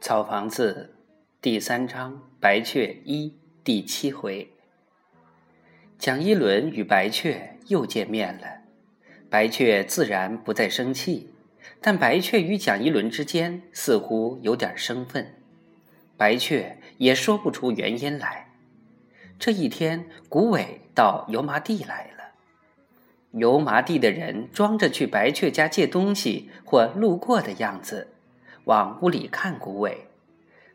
草房子第三章白雀一第七回，蒋一轮与白雀又见面了。白雀自然不再生气，但白雀与蒋一轮之间似乎有点生分。白雀也说不出原因来。这一天，古伟到油麻地来了。油麻地的人装着去白雀家借东西或路过的样子。往屋里看古伟，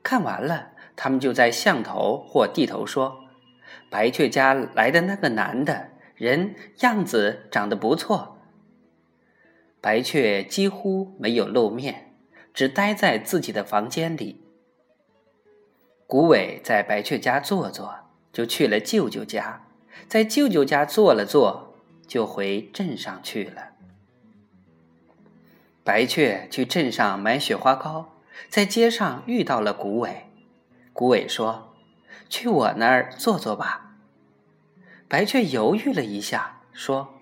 看完了，他们就在巷头或地头说：“白雀家来的那个男的人样子长得不错。”白雀几乎没有露面，只待在自己的房间里。古伟在白雀家坐坐，就去了舅舅家，在舅舅家坐了坐，就回镇上去了。白雀去镇上买雪花膏，在街上遇到了谷伟。谷伟说：“去我那儿坐坐吧。”白雀犹豫了一下，说：“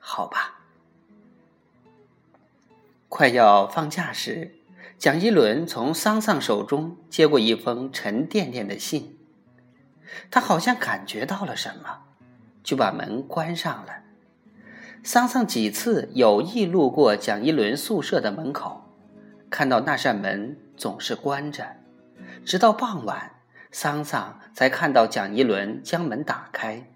好吧。”快要放假时，蒋一伦从桑桑手中接过一封沉甸甸的信，他好像感觉到了什么，就把门关上了。桑桑几次有意路过蒋一伦宿舍的门口，看到那扇门总是关着，直到傍晚，桑桑才看到蒋一伦将门打开。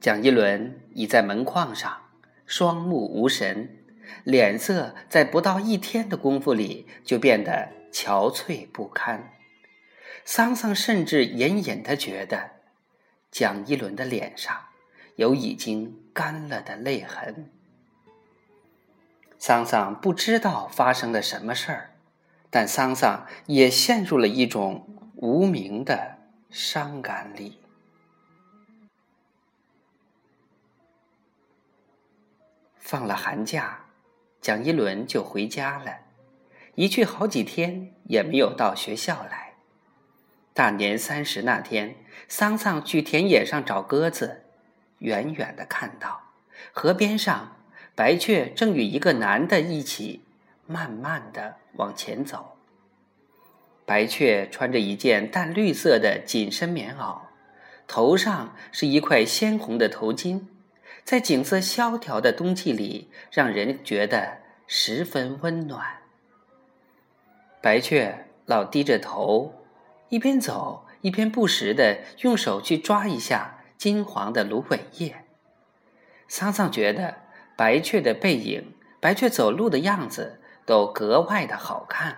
蒋一伦倚在门框上，双目无神，脸色在不到一天的功夫里就变得憔悴不堪。桑桑甚至隐隐的觉得，蒋一伦的脸上。有已经干了的泪痕。桑桑不知道发生了什么事儿，但桑桑也陷入了一种无名的伤感里。放了寒假，蒋一伦就回家了，一去好几天也没有到学校来。大年三十那天，桑桑去田野上找鸽子。远远的看到，河边上，白雀正与一个男的一起，慢慢的往前走。白雀穿着一件淡绿色的紧身棉袄，头上是一块鲜红的头巾，在景色萧条的冬季里，让人觉得十分温暖。白雀老低着头，一边走一边不时的用手去抓一下。金黄的芦苇叶，桑桑觉得白雀的背影、白雀走路的样子都格外的好看。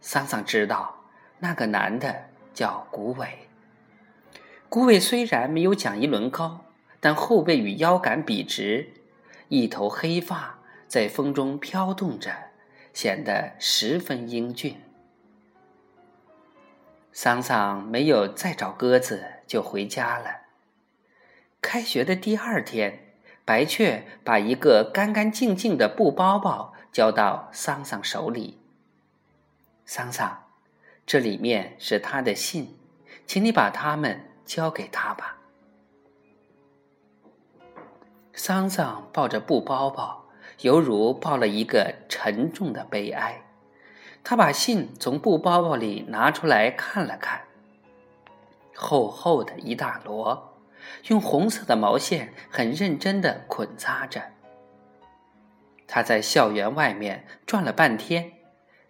桑桑知道那个男的叫古伟。古伟虽然没有蒋一伦高，但后背与腰杆笔直，一头黑发在风中飘动着，显得十分英俊。桑桑没有再找鸽子，就回家了。开学的第二天，白雀把一个干干净净的布包包交到桑桑手里。桑桑，这里面是他的信，请你把它们交给他吧。桑桑抱着布包包，犹如抱了一个沉重的悲哀。他把信从布包包里拿出来看了看，厚厚的一大摞。用红色的毛线很认真的捆扎着。他在校园外面转了半天，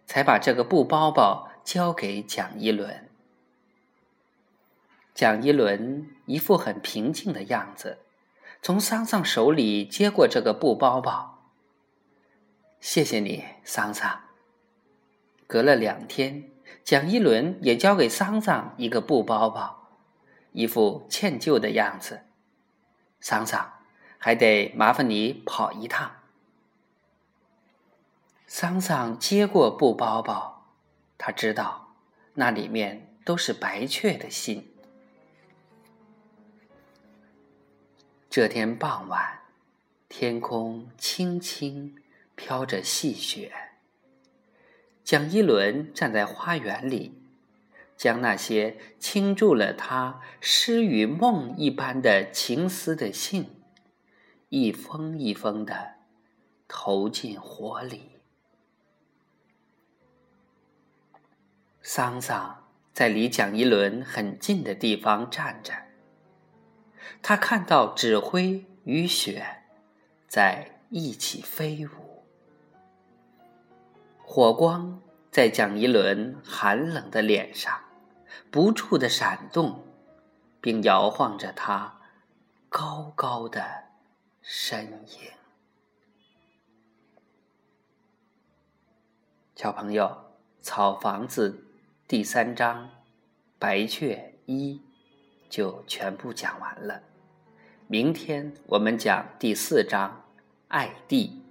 才把这个布包包交给蒋一伦。蒋一伦一副很平静的样子，从桑桑手里接过这个布包包。谢谢你，桑桑。隔了两天，蒋一伦也交给桑桑一个布包包。一副歉疚的样子，桑桑，还得麻烦你跑一趟。桑桑接过布包包，他知道那里面都是白雀的信。这天傍晚，天空轻轻飘着细雪。蒋一伦站在花园里。将那些倾注了他诗与梦一般的情思的信，一封一封的投进火里。桑桑在离蒋一轮很近的地方站着，他看到纸灰与雪在一起飞舞，火光在蒋一轮寒冷的脸上不住的闪动，并摇晃着他高高的身影。小朋友，《草房子》第三章《白雀一》就全部讲完了。明天我们讲第四章《爱地》。